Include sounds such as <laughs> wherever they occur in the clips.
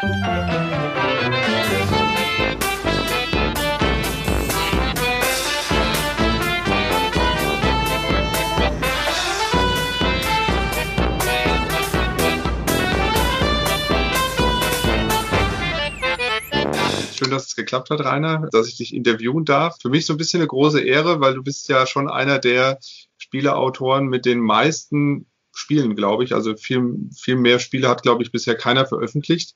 Schön, dass es geklappt hat, Rainer, dass ich dich interviewen darf. Für mich so ein bisschen eine große Ehre, weil du bist ja schon einer der Spieleautoren mit den meisten Spielen, glaube ich. Also viel, viel mehr Spiele hat, glaube ich, bisher keiner veröffentlicht.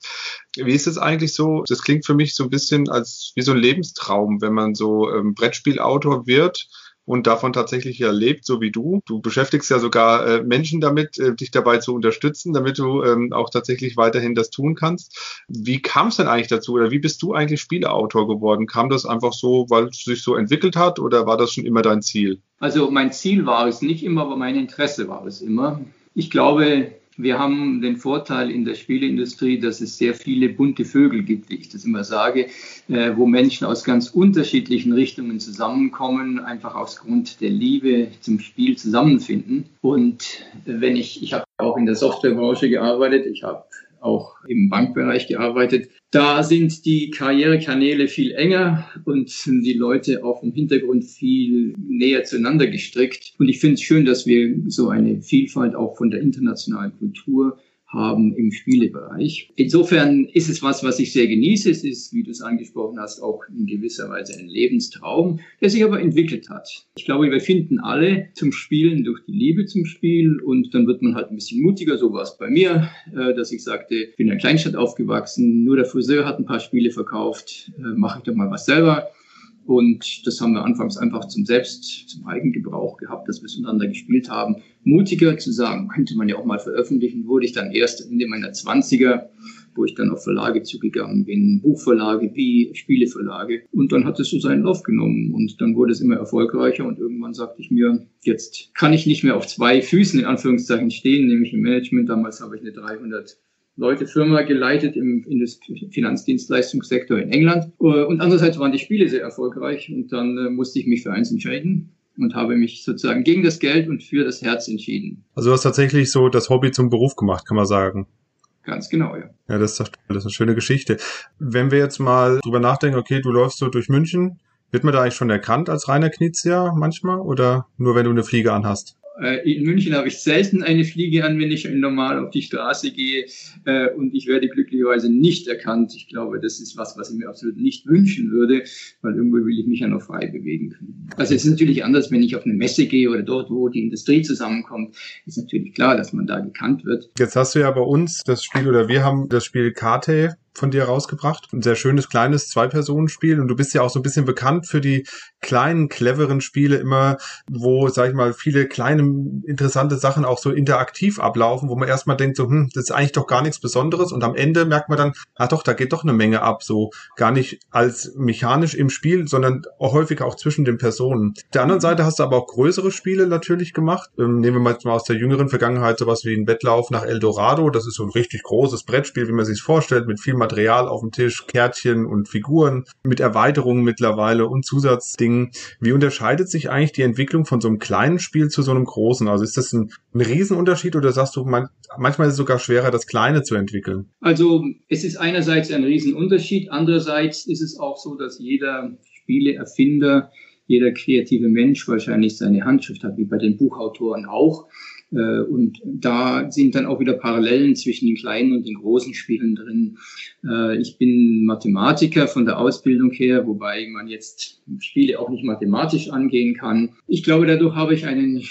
Wie ist es eigentlich so? Das klingt für mich so ein bisschen als wie so ein Lebenstraum, wenn man so ähm, Brettspielautor wird und davon tatsächlich erlebt, so wie du. Du beschäftigst ja sogar äh, Menschen damit, äh, dich dabei zu unterstützen, damit du ähm, auch tatsächlich weiterhin das tun kannst. Wie kam es denn eigentlich dazu oder wie bist du eigentlich Spieleautor geworden? Kam das einfach so, weil es sich so entwickelt hat oder war das schon immer dein Ziel? Also mein Ziel war es nicht immer, aber mein Interesse war es immer. Ich glaube, wir haben den Vorteil in der Spieleindustrie, dass es sehr viele bunte Vögel gibt, wie ich das immer sage, äh, wo Menschen aus ganz unterschiedlichen Richtungen zusammenkommen, einfach aus Grund der Liebe zum Spiel zusammenfinden. Und wenn ich, ich habe auch in der Softwarebranche gearbeitet, ich habe auch im Bankbereich gearbeitet. Da sind die Karrierekanäle viel enger und die Leute auch im Hintergrund viel näher zueinander gestrickt. Und ich finde es schön, dass wir so eine Vielfalt auch von der internationalen Kultur haben im Spielebereich. Insofern ist es was, was ich sehr genieße. Es ist, wie du es angesprochen hast, auch in gewisser Weise ein Lebenstraum, der sich aber entwickelt hat. Ich glaube, wir finden alle zum Spielen durch die Liebe zum Spiel und dann wird man halt ein bisschen mutiger. So war es bei mir, äh, dass ich sagte, ich bin in einer Kleinstadt aufgewachsen, nur der Friseur hat ein paar Spiele verkauft, äh, mache ich doch mal was selber. Und das haben wir anfangs einfach zum Selbst, zum Eigengebrauch gehabt, dass wir es untereinander gespielt haben. Mutiger zu sagen, könnte man ja auch mal veröffentlichen, wurde ich dann erst Ende meiner Zwanziger, wo ich dann auf Verlage zugegangen bin, Buchverlage wie Spieleverlage. Und dann hat es so seinen Lauf genommen und dann wurde es immer erfolgreicher und irgendwann sagte ich mir, jetzt kann ich nicht mehr auf zwei Füßen in Anführungszeichen stehen, nämlich im Management. Damals habe ich eine 300 Leute Firma geleitet im Finanzdienstleistungssektor in England. Äh, und andererseits waren die Spiele sehr erfolgreich und dann äh, musste ich mich für eins entscheiden und habe mich sozusagen gegen das Geld und für das Herz entschieden. Also du hast tatsächlich so das Hobby zum Beruf gemacht, kann man sagen. Ganz genau, ja. Ja, das ist doch das ist eine schöne Geschichte. Wenn wir jetzt mal drüber nachdenken, okay, du läufst so durch München, wird man da eigentlich schon erkannt als reiner Knizia manchmal oder nur wenn du eine Fliege anhast? Äh, in München habe ich selten eine Fliege an, wenn ich normal auf die Straße gehe äh, und ich werde glücklicherweise nicht erkannt. Ich glaube, das ist was, was ich mir absolut nicht wünschen würde, weil irgendwo will ich mich ja noch frei bewegen können. Also es ist natürlich anders, wenn ich auf eine Messe gehe oder dort, wo die Industrie zusammenkommt, ist natürlich klar, dass man da gekannt wird. Jetzt hast du ja bei uns das Spiel oder wir haben das Spiel Karte von dir rausgebracht. Ein sehr schönes, kleines Zwei-Personen-Spiel. Und du bist ja auch so ein bisschen bekannt für die kleinen, cleveren Spiele immer, wo, sag ich mal, viele kleine, interessante Sachen auch so interaktiv ablaufen, wo man erstmal denkt, so, hm, das ist eigentlich doch gar nichts Besonderes. Und am Ende merkt man dann, ah doch, da geht doch eine Menge ab. So gar nicht als mechanisch im Spiel, sondern auch häufig auch zwischen den Personen. Der anderen Seite hast du aber auch größere Spiele natürlich gemacht. Ähm, nehmen wir mal aus der jüngeren Vergangenheit sowas wie ein Wettlauf nach Eldorado. Das ist so ein richtig großes Brettspiel, wie man sich vorstellt, mit viel Material auf dem Tisch, Kärtchen und Figuren mit Erweiterungen mittlerweile und Zusatzdingen. Wie unterscheidet sich eigentlich die Entwicklung von so einem kleinen Spiel zu so einem großen? Also ist das ein, ein Riesenunterschied oder sagst du, man, manchmal ist es sogar schwerer, das Kleine zu entwickeln? Also es ist einerseits ein Riesenunterschied, andererseits ist es auch so, dass jeder Spieleerfinder jeder kreative Mensch wahrscheinlich seine Handschrift hat, wie bei den Buchautoren auch. Äh, und da sind dann auch wieder Parallelen zwischen den kleinen und den großen Spielen drin. Äh, ich bin Mathematiker von der Ausbildung her, wobei man jetzt Spiele auch nicht mathematisch angehen kann. Ich glaube, dadurch habe ich einen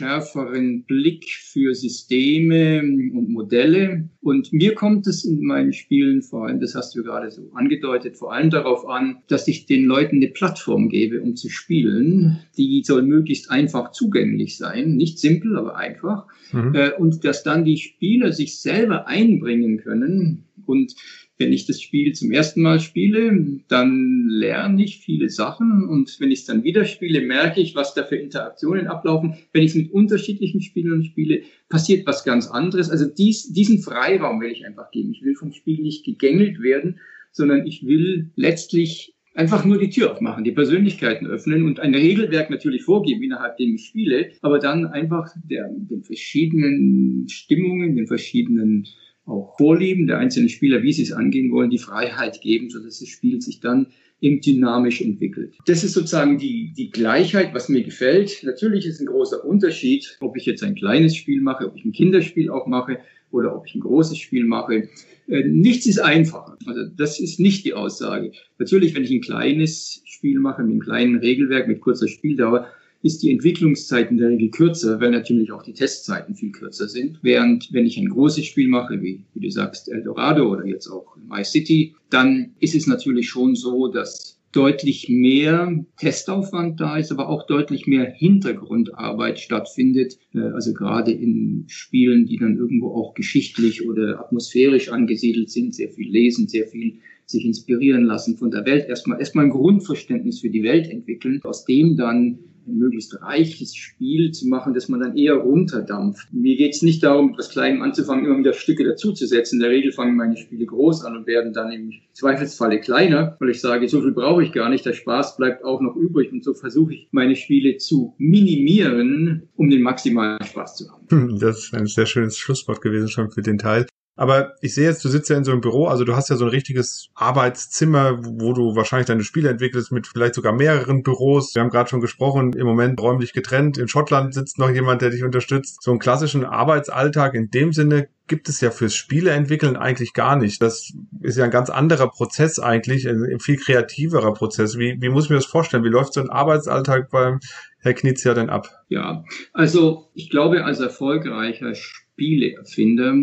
schärferen Blick für Systeme und Modelle. Und mir kommt es in meinen Spielen vor allem, das hast du gerade so angedeutet, vor allem darauf an, dass ich den Leuten eine Plattform gebe, um zu spielen. Die soll möglichst einfach zugänglich sein. Nicht simpel, aber einfach. Mhm. Äh, und dass dann die Spieler sich selber einbringen können und wenn ich das Spiel zum ersten Mal spiele, dann lerne ich viele Sachen und wenn ich es dann wieder spiele, merke ich, was da für Interaktionen ablaufen. Wenn ich es mit unterschiedlichen Spielern spiele, passiert was ganz anderes. Also dies, diesen Freiraum will ich einfach geben. Ich will vom Spiel nicht gegängelt werden, sondern ich will letztlich einfach nur die Tür aufmachen, die Persönlichkeiten öffnen und ein Regelwerk natürlich vorgeben, innerhalb dem ich spiele, aber dann einfach der, den verschiedenen Stimmungen, den verschiedenen auch Vorlieben der einzelnen Spieler, wie sie es angehen wollen, die Freiheit geben, sodass das Spiel sich dann eben dynamisch entwickelt. Das ist sozusagen die, die Gleichheit, was mir gefällt. Natürlich ist ein großer Unterschied, ob ich jetzt ein kleines Spiel mache, ob ich ein Kinderspiel auch mache oder ob ich ein großes Spiel mache. Äh, nichts ist einfacher. Also das ist nicht die Aussage. Natürlich, wenn ich ein kleines Spiel mache mit einem kleinen Regelwerk, mit kurzer Spieldauer, ist die Entwicklungszeit in der Regel kürzer, weil natürlich auch die Testzeiten viel kürzer sind. Während wenn ich ein großes Spiel mache, wie, wie du sagst, Eldorado oder jetzt auch My City, dann ist es natürlich schon so, dass deutlich mehr Testaufwand da ist, aber auch deutlich mehr Hintergrundarbeit stattfindet. Äh, also gerade in Spielen, die dann irgendwo auch geschichtlich oder atmosphärisch angesiedelt sind, sehr viel lesen, sehr viel sich inspirieren lassen von der Welt, erstmal erstmal ein Grundverständnis für die Welt entwickeln, aus dem dann möglichst reiches Spiel zu machen, dass man dann eher runterdampft. Mir geht es nicht darum, etwas Kleinem anzufangen, immer wieder Stücke dazuzusetzen. In der Regel fangen meine Spiele groß an und werden dann im Zweifelsfalle kleiner, weil ich sage, so viel brauche ich gar nicht, der Spaß bleibt auch noch übrig und so versuche ich meine Spiele zu minimieren, um den maximalen Spaß zu haben. <laughs> Das ist ein sehr schönes Schlusswort gewesen schon für den Teil. Aber ich sehe jetzt, du sitzt ja in so einem Büro, also du hast ja so ein richtiges Arbeitszimmer, wo du wahrscheinlich deine Spiele entwickelst mit vielleicht sogar mehreren Büros. Wir haben gerade schon gesprochen, im Moment räumlich getrennt. In Schottland sitzt noch jemand, der dich unterstützt. So einen klassischen Arbeitsalltag in dem Sinne gibt es ja fürs Spieleentwickeln eigentlich gar nicht. Das ist ja ein ganz anderer Prozess eigentlich, ein viel kreativerer Prozess. Wie, wie muss ich mir das vorstellen? Wie läuft so ein Arbeitsalltag beim Herr Knizia denn ab? Ja, also ich glaube, als erfolgreicher Spieleerfinder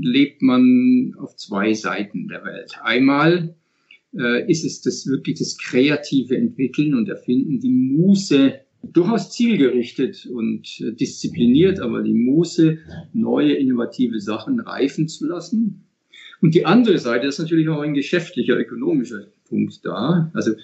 lebt man auf zwei Seiten der Welt. Einmal äh, ist es das wirklich das kreative Entwickeln und Erfinden, die Muße durchaus zielgerichtet und äh, diszipliniert, aber die Muße, neue innovative Sachen reifen zu lassen. Und die andere Seite ist natürlich auch ein geschäftlicher, ökonomischer Punkt da. Also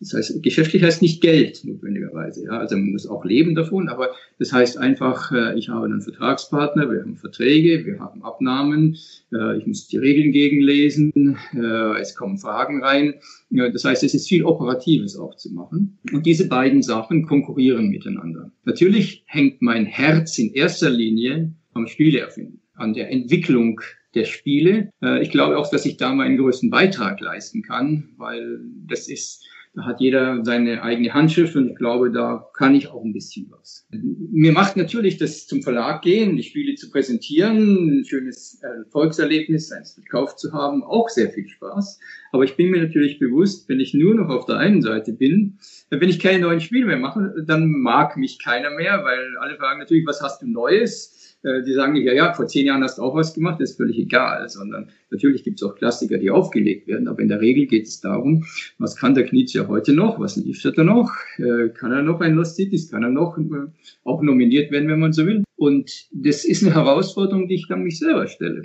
das heißt, geschäftlich heißt nicht Geld notwendigerweise. Ja? Also man muss auch leben davon, aber das heißt einfach, äh, ich habe einen Vertragspartner, wir haben Verträge, wir haben Abnahmen, äh, ich muss die Regeln gegenlesen, äh, es kommen Fragen rein. Das heißt, es ist viel Operatives auch zu machen. Und diese beiden Sachen konkurrieren miteinander. Natürlich hängt mein Herz in erster Linie am Spieleerfinden, an der Entwicklung der Spiele. Ich glaube auch, dass ich da meinen größten Beitrag leisten kann, weil das ist da hat jeder seine eigene Handschrift und ich glaube, da kann ich auch ein bisschen was. Mir macht natürlich das zum Verlag gehen, die Spiele zu präsentieren, ein schönes Erfolgserlebnis, eins gekauft zu haben, auch sehr viel Spaß. Aber ich bin mir natürlich bewusst, wenn ich nur noch auf der einen Seite bin, wenn ich keine neuen Spiele mehr mache, dann mag mich keiner mehr, weil alle fragen natürlich, was hast du Neues? Äh, die sagen nicht, ja, ja, vor zehn Jahren hast du auch was gemacht, das ist völlig egal, sondern natürlich gibt es auch Klassiker, die aufgelegt werden, aber in der Regel geht es darum, was kann der Knizia heute noch, was liefert er noch, äh, kann er noch ein Lost Cities, kann er noch äh, auch nominiert werden, wenn man so will. Und das ist eine Herausforderung, die ich dann mich selber stelle,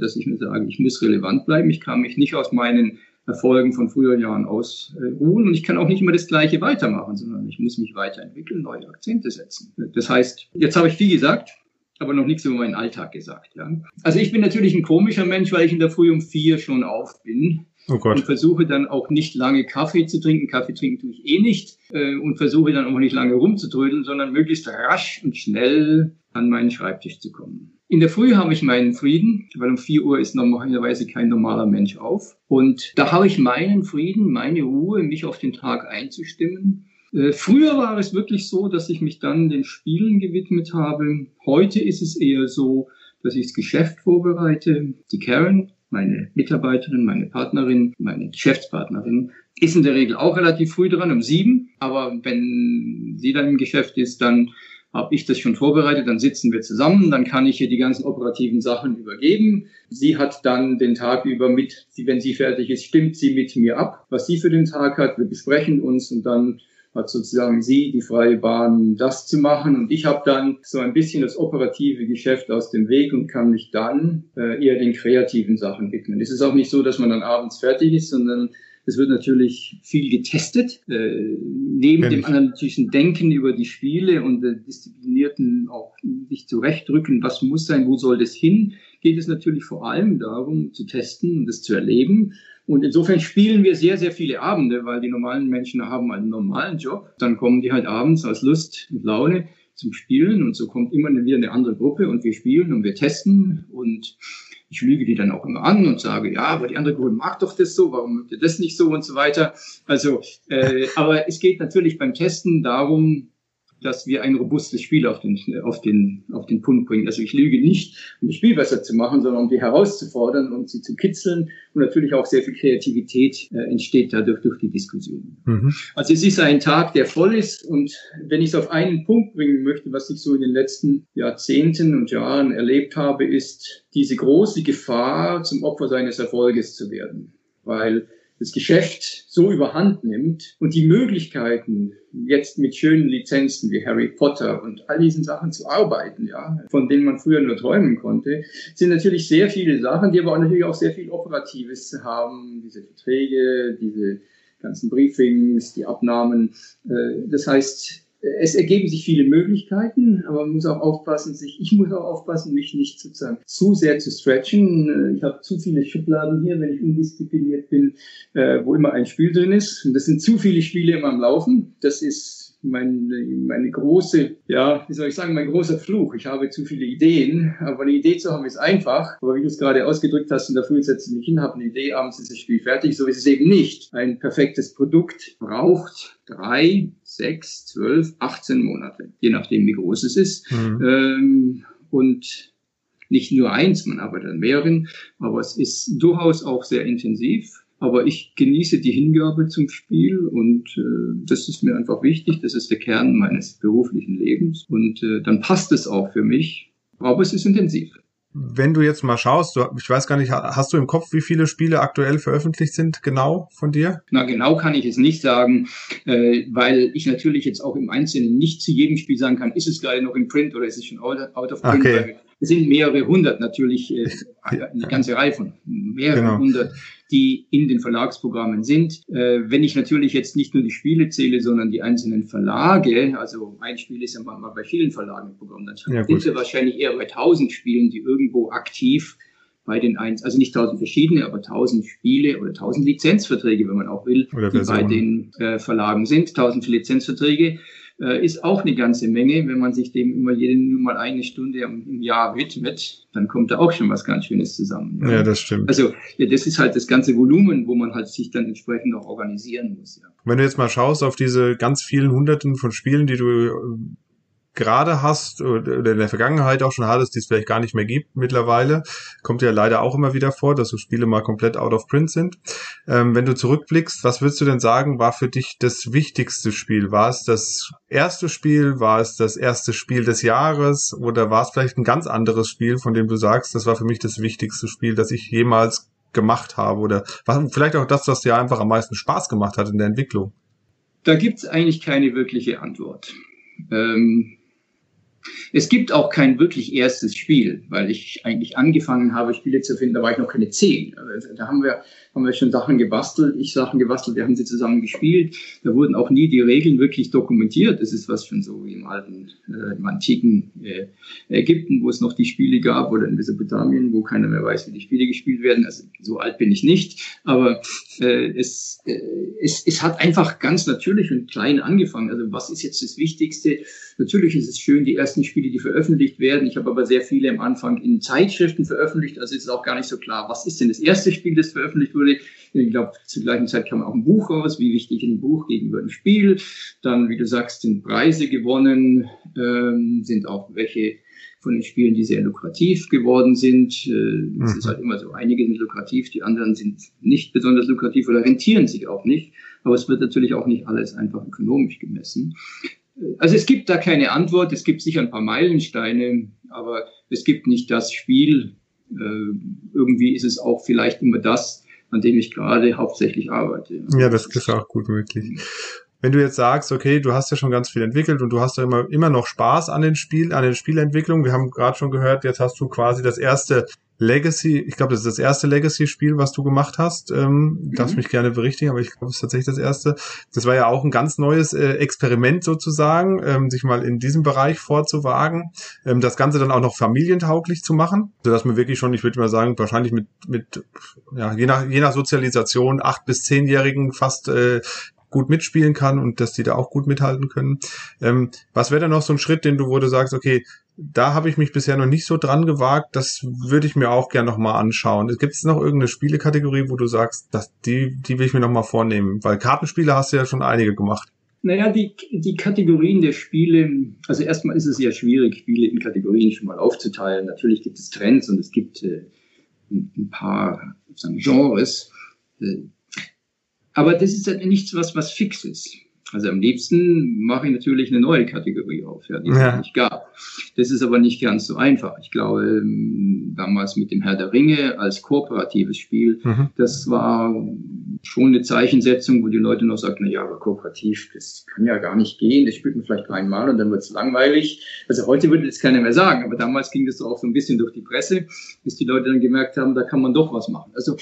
dass ich mir sage, ich muss relevant bleiben, ich kann mich nicht aus meinen Erfolgen von früheren Jahren ausruhen und ich kann auch nicht immer das Gleiche weitermachen, sondern ich muss mich weiterentwickeln, neue Akzente setzen. Das heißt, jetzt habe ich viel gesagt, aber noch nichts über meinen Alltag gesagt. Ja. Also ich bin natürlich ein komischer Mensch, weil ich in der Früh um vier schon auf bin. Oh Gott. Und versuche dann auch nicht lange Kaffee zu trinken. Kaffee trinken tue ich eh nicht. Äh, und versuche dann auch nicht lange rumzutrödeln, sondern möglichst rasch und schnell an meinen Schreibtisch zu kommen. In der Früh habe ich meinen Frieden, weil um vier Uhr ist normalerweise kein normaler Mensch auf. Und da habe ich meinen Frieden, meine Ruhe, mich auf den Tag einzustimmen früher war es wirklich so, dass ich mich dann den Spielen gewidmet habe. Heute ist es eher so, dass ich das Geschäft vorbereite. Die Karen, meine Mitarbeiterin, meine Partnerin, meine Geschäftspartnerin, ist in der Regel auch relativ früh dran, um sieben. Aber wenn sie dann im Geschäft ist, dann habe ich das schon vorbereitet, dann sitzen wir zusammen, dann kann ich ihr die ganzen operativen Sachen übergeben. Sie hat dann den Tag über mit, wenn sie fertig ist, stimmt sie mit mir ab, was sie für den Tag hat. Wir besprechen uns und dann hat sozusagen sie die freie Bahn, das zu machen. Und ich habe dann so ein bisschen das operative Geschäft aus dem Weg und kann mich dann äh, eher den kreativen Sachen widmen. Es ist auch nicht so, dass man dann abends fertig ist, sondern es wird natürlich viel getestet. Äh, neben Wenn dem analytischen Denken über die Spiele und der disziplinierten auch sich zurechtdrücken, was muss sein, wo soll das hin, geht es natürlich vor allem darum, zu testen und das zu erleben. Und insofern spielen wir sehr, sehr viele Abende, weil die normalen Menschen haben einen normalen Job. Dann kommen die halt abends aus Lust und Laune zum Spielen und so kommt immer wieder eine andere Gruppe und wir spielen und wir testen und Ich lüge die dann auch immer an und sage, ja, aber die andere Gruppe mag doch das so, warum mögt ihr das nicht so und so weiter. Also, äh, aber es geht natürlich beim Testen darum, dass wir ein robustes Spiel auf den, auf den, auf den Punkt bringen. Also ich lüge nicht, um das Spiel besser zu machen, sondern um die herauszufordern und sie zu kitzeln. Und natürlich auch sehr viel Kreativität äh, entsteht dadurch durch die Diskussion. Mhm. Also es ist ein Tag, der voll ist. Und wenn ich es auf einen Punkt bringen möchte, was ich so in den letzten Jahrzehnten und Jahren erlebt habe, ist diese große Gefahr, zum Opfer seines Erfolges zu werden. Weil das Geschäft so überhand nimmt und die Möglichkeiten, jetzt mit schönen Lizenzen wie Harry Potter und all diesen Sachen zu arbeiten, ja, von denen man früher nur träumen konnte, sind natürlich sehr viele Sachen, die aber auch natürlich auch sehr viel Operatives haben, diese Verträge, diese ganzen Briefings, die Abnahmen. Äh, das heißt, es ergeben sich viele Möglichkeiten, aber man muss auch aufpassen, sich, ich muss auch aufpassen, mich nicht sozusagen zu sehr zu stretchen. Ich habe zu viele Schubladen hier, wenn ich undiszipliniert bin, äh, wo immer ein Spiel drin ist. Und das sind zu viele Spiele immer am Laufen. Das ist meine, meine große, ja, wie soll ich sagen, mein großer Fluch. Ich habe zu viele Ideen, aber eine Idee zu haben ist einfach. Aber wie du es gerade ausgedrückt hast, in der Früh setze ich mich hin, habe eine Idee, abends ist das Spiel fertig. So ist es eben nicht. Ein perfektes Produkt braucht drei, sechs, zwölf, 18 Monate, je nachdem, wie groß es ist. Mhm. Ähm, und nicht nur eins, man arbeitet an mehreren, aber es ist durchaus auch sehr intensiv. Aber ich genieße die Hingabe zum Spiel und äh, das ist mir einfach wichtig. Das ist der Kern meines beruflichen Lebens und äh, dann passt es auch für mich. Aber es ist intensiv. Wenn du jetzt mal schaust, du, ich weiß gar nicht, hast du im Kopf, wie viele Spiele aktuell veröffentlicht sind, genau von dir? Na, genau kann ich es nicht sagen, äh, weil ich natürlich jetzt auch im Einzelnen nicht zu jedem Spiel sagen kann, ist es gerade noch in Print oder ist es schon out, out of print? Okay. Es sind mehrere hundert natürlich, äh, <laughs> eine ganze Reihe von mehreren genau. hundert die in den Verlagsprogrammen sind. Äh, wenn ich natürlich jetzt nicht nur die Spiele zähle, sondern die einzelnen Verlage, also ein Spiel ist ja manchmal bei vielen Verlagen im Programm, dann ja, sind wir wahrscheinlich eher bei tausend Spielen, die irgendwo aktiv bei den eins, also nicht tausend verschiedene, aber tausend Spiele oder tausend Lizenzverträge, wenn man auch will, die bei den äh, Verlagen sind, tausend Lizenzverträge äh, ist auch eine ganze Menge. Wenn man sich dem immer jeden nur mal eine Stunde im Jahr widmet, dann kommt da auch schon was ganz Schönes zusammen. Ja, ja das stimmt. Also ja, das ist halt das ganze Volumen, wo man halt sich dann entsprechend auch organisieren muss. Ja. Wenn du jetzt mal schaust auf diese ganz vielen Hunderten von Spielen, die du gerade hast oder in der Vergangenheit auch schon hattest, die es vielleicht gar nicht mehr gibt mittlerweile. Kommt ja leider auch immer wieder vor, dass so Spiele mal komplett out of print sind. Ähm, wenn du zurückblickst, was würdest du denn sagen, war für dich das wichtigste Spiel? War es das erste Spiel? War es das erste Spiel des Jahres? Oder war es vielleicht ein ganz anderes Spiel, von dem du sagst, das war für mich das wichtigste Spiel, das ich jemals gemacht habe? Oder was, vielleicht auch das, was dir einfach am meisten Spaß gemacht hat in der Entwicklung? Da gibt es eigentlich keine wirkliche Antwort. Ähm, es gibt auch kein wirklich erstes Spiel, weil ich eigentlich angefangen habe, Spiele zu finden, da war ich noch keine zehn. Also, da haben wir, haben wir schon Sachen gebastelt, ich Sachen gebastelt, wir haben sie zusammen gespielt. Da wurden auch nie die Regeln wirklich dokumentiert. Das ist was schon so wie im alten, äh, im antiken äh, Ägypten, wo es noch die Spiele gab, oder in Mesopotamien, wo keiner mehr weiß, wie die Spiele gespielt werden. Also so alt bin ich nicht, aber äh, es, äh, es, es hat einfach ganz natürlich und klein angefangen. Also was ist jetzt das Wichtigste? Natürlich ist es schön, die ersten Spiele, die veröffentlicht werden. Ich habe aber sehr viele am Anfang in Zeitschriften veröffentlicht. Also ist es auch gar nicht so klar, was ist denn das erste Spiel, das veröffentlicht wurde. Ich glaube, zur gleichen Zeit kam auch ein Buch raus, wie wichtig ein Buch gegenüber dem Spiel. Dann, wie du sagst, sind Preise gewonnen, ähm, sind auch welche von den Spielen, die sehr lukrativ geworden sind. Es mhm. ist halt immer so, einige sind lukrativ, die anderen sind nicht besonders lukrativ oder rentieren sich auch nicht. Aber es wird natürlich auch nicht alles einfach ökonomisch gemessen. Also es gibt da keine Antwort, es gibt sicher ein paar Meilensteine, aber es gibt nicht das Spiel. Äh, irgendwie ist es auch vielleicht immer das, an dem ich gerade hauptsächlich arbeite. Ja, das ist auch gut möglich. Wenn du jetzt sagst, okay, du hast ja schon ganz viel entwickelt und du hast ja immer, immer noch Spaß an den Spiel, an den Spielentwicklungen. Wir haben gerade schon gehört, jetzt hast du quasi das erste Legacy, ich glaube, das ist das erste Legacy-Spiel, was du gemacht hast. Ähm, mhm. Darfst mich gerne berichtigen, aber ich glaube, es ist tatsächlich das erste. Das war ja auch ein ganz neues äh, Experiment sozusagen, ähm, sich mal in diesem Bereich vorzuwagen, ähm, das Ganze dann auch noch familientauglich zu machen, sodass man wirklich schon, ich würde mal sagen, wahrscheinlich mit, mit ja, je nach, je nach Sozialisation acht bis zehnjährigen fast äh, gut mitspielen kann und dass die da auch gut mithalten können. Ähm, was wäre denn noch so ein Schritt, den du, wo du sagst, okay, da habe ich mich bisher noch nicht so dran gewagt, das würde ich mir auch gerne nochmal anschauen. Gibt es noch irgendeine Spielekategorie, wo du sagst, dass die, die will ich mir nochmal vornehmen? Weil Kartenspiele hast du ja schon einige gemacht. Naja, die, die Kategorien der Spiele, also erstmal ist es ja schwierig, Spiele in Kategorien schon mal aufzuteilen. Natürlich gibt es Trends und es gibt äh, ein paar sagen, Genres. Äh, aber das ist halt nichts, was, was fix ist. Also am liebsten mache ich natürlich eine neue Kategorie auf, ja, die es ja. nicht gab. Das ist aber nicht ganz so einfach. Ich glaube, ähm, damals mit dem Herr der Ringe als kooperatives Spiel, mhm. das war schon eine Zeichensetzung, wo die Leute noch sagten, na ja, aber kooperativ, das kann ja gar nicht gehen, das spielt man vielleicht einmal und dann wird es langweilig. Also heute würde das keiner mehr sagen, aber damals ging das auch so ein bisschen durch die Presse, bis die Leute dann gemerkt haben, da kann man doch was machen. Also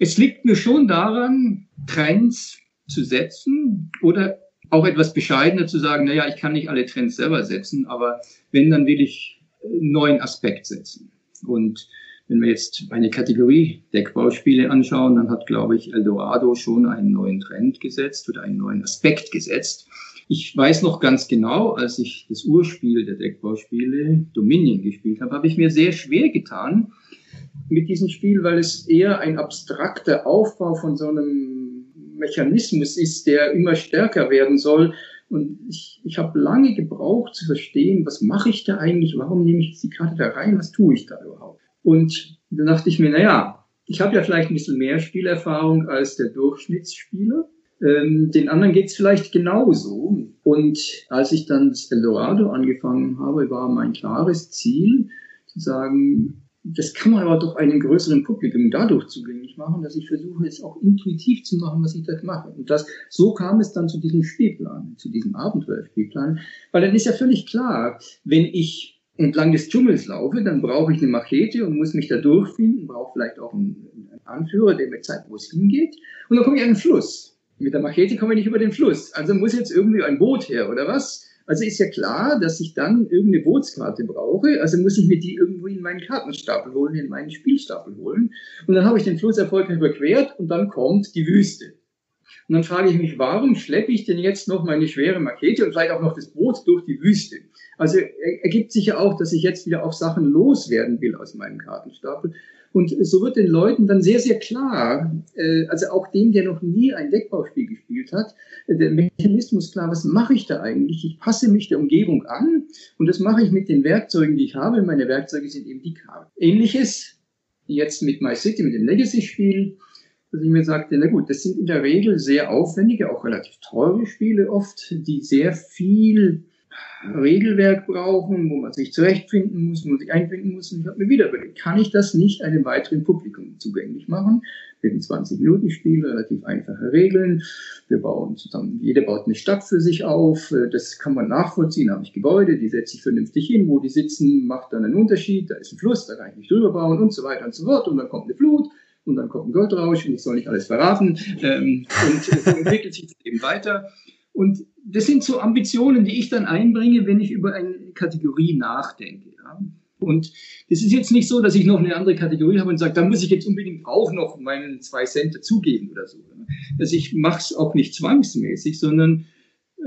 es liegt mir schon daran, Trends zu setzen oder auch etwas bescheidener zu sagen, naja, ich kann nicht alle Trends selber setzen, aber wenn, dann will ich einen neuen Aspekt setzen. Und wenn wir jetzt eine Kategorie Deckbauspiele anschauen, dann hat, glaube ich, Eldorado schon einen neuen Trend gesetzt oder einen neuen Aspekt gesetzt. Ich weiß noch ganz genau, als ich das Urspiel der Deckbauspiele Dominion gespielt habe, habe ich mir sehr schwer getan mit diesem Spiel, weil es eher ein abstrakter Aufbau von so einem Mechanismus ist, der immer stärker werden soll. Und ich, ich habe lange gebraucht zu verstehen, was mache ich da eigentlich, warum nehme ich die Karte da rein, was tue ich da überhaupt. Und dann dachte ich mir, naja, ich habe ja vielleicht ein bisschen mehr Spielerfahrung als der Durchschnittsspieler. Ähm, den anderen geht's vielleicht genauso. Und als ich dann das Eldorado angefangen habe, war mein klares Ziel zu sagen, das kann man aber doch einem größeren Publikum dadurch zugänglich machen, dass ich versuche, es auch intuitiv zu machen, was ich da mache. Und das, so kam es dann zu diesem Spielplan, zu diesem Abenteuerspielplan. Weil dann ist ja völlig klar, wenn ich entlang des Dschungels laufe, dann brauche ich eine Machete und muss mich da durchfinden, brauche vielleicht auch einen, einen Anführer, der mir zeigt, wo es hingeht. Und dann komme ich an den Fluss. Mit der Machete komme ich nicht über den Fluss. Also muss jetzt irgendwie ein Boot her, oder was? Also ist ja klar, dass ich dann irgendeine Bootskarte brauche. Also muss ich mir die irgendwo in meinen Kartenstapel holen, in meinen Spielstapel holen. Und dann habe ich den Fluss erfolgreich überquert und dann kommt die Wüste. Und dann frage ich mich, warum schleppe ich denn jetzt noch meine schwere Makete und vielleicht auch noch das Boot durch die Wüste? Also ergibt sich ja auch, dass ich jetzt wieder auf Sachen loswerden will aus meinem Kartenstapel. Und so wird den Leuten dann sehr, sehr klar, äh, also auch dem, der noch nie ein Deckbauspiel gespielt hat, äh, der Mechanismus klar, was mache ich da eigentlich? Ich passe mich der Umgebung an und das mache ich mit den Werkzeugen, die ich habe. Meine Werkzeuge sind eben die Karten. Ähnliches jetzt mit My City, mit dem Legacy-Spiel, dass ich mir sagte, na gut, das sind in der Regel sehr aufwendige, auch relativ teure Spiele oft, die sehr viel Regelwerk brauchen, wo man sich zurechtfinden muss, wo man sich einfinden muss. Und ich habe mir wieder überlegt, kann ich das nicht einem weiteren Publikum zugänglich machen? Mit einem 20-Minuten-Spiel, relativ einfache Regeln. Wir bauen zusammen, jeder baut eine Stadt für sich auf. Das kann man nachvollziehen. Da habe ich Gebäude, die setze ich vernünftig hin, wo die sitzen, macht dann einen Unterschied. Da ist ein Fluss, da kann ich nicht drüber bauen und so weiter und so fort. Und dann kommt eine Flut und dann kommt ein Goldrausch und ich soll nicht alles verraten. Ähm, und so entwickelt sich das eben weiter. Und das sind so Ambitionen, die ich dann einbringe, wenn ich über eine Kategorie nachdenke. Ja. Und das ist jetzt nicht so, dass ich noch eine andere Kategorie habe und sage, da muss ich jetzt unbedingt auch noch meinen zwei Cent dazugeben oder so. Also ich mache es auch nicht zwangsmäßig, sondern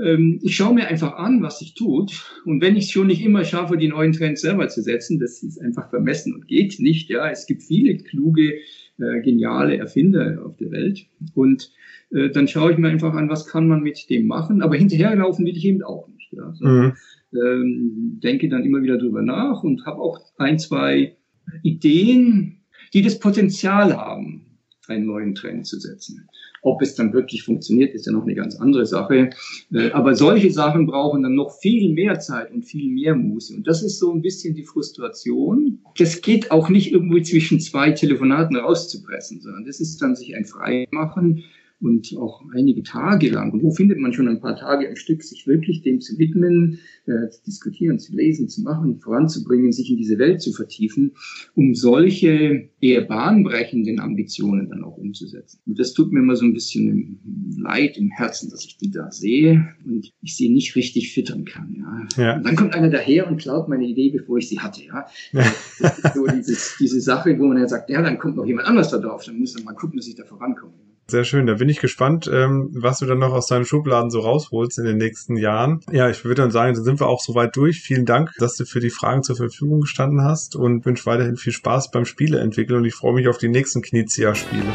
ähm, ich schaue mir einfach an, was sich tut. Und wenn ich es schon nicht immer schaffe, die neuen Trends selber zu setzen, das ist einfach vermessen und geht nicht. Ja, es gibt viele kluge, äh, geniale Erfinder auf der Welt. Und äh, dann schaue ich mir einfach an, was kann man mit dem machen. Aber hinterherlaufen will ich eben auch nicht. Ja. So, mhm. ähm, denke dann immer wieder drüber nach und habe auch ein, zwei Ideen, die das Potenzial haben, einen neuen Trend zu setzen. Ob es dann wirklich funktioniert, ist ja noch eine ganz andere Sache. Äh, aber solche Sachen brauchen dann noch viel mehr Zeit und viel mehr Muße. Und das ist so ein bisschen die Frustration. Das geht auch nicht irgendwie zwischen zwei Telefonaten rauszupressen, sondern das ist dann sich ein Freimachen und auch einige Tage lang. Und wo findet man schon ein paar Tage ein Stück, sich wirklich dem zu widmen, äh, zu diskutieren, zu lesen, zu machen, voranzubringen, sich in diese Welt zu vertiefen, um solche eher bahnbrechenden Ambitionen dann auch umzusetzen. Und das tut mir immer so ein bisschen leid im Herzen, dass ich die da sehe und ich sie nicht richtig füttern kann. Ja. ja. Und dann kommt einer daher und klaut meine Idee, bevor ich sie hatte. Ja. Das ist so dieses, diese Sache, wo man ja sagt, ja, dann kommt noch jemand anders da drauf, dann muss man mal gucken, dass ich da vorankomme. Sehr schön. Da bin ich gespannt, ähm, was du dann noch aus deinen Schubladen so rausholst in den nächsten Jahren. Ja, ich würde dann sagen, da sind wir auch soweit durch. Vielen Dank, dass du für die Fragen zur Verfügung gestanden hast und wünsche weiterhin viel Spaß beim Spieleentwickeln und ich freue mich auf die nächsten Knizia-Spiele.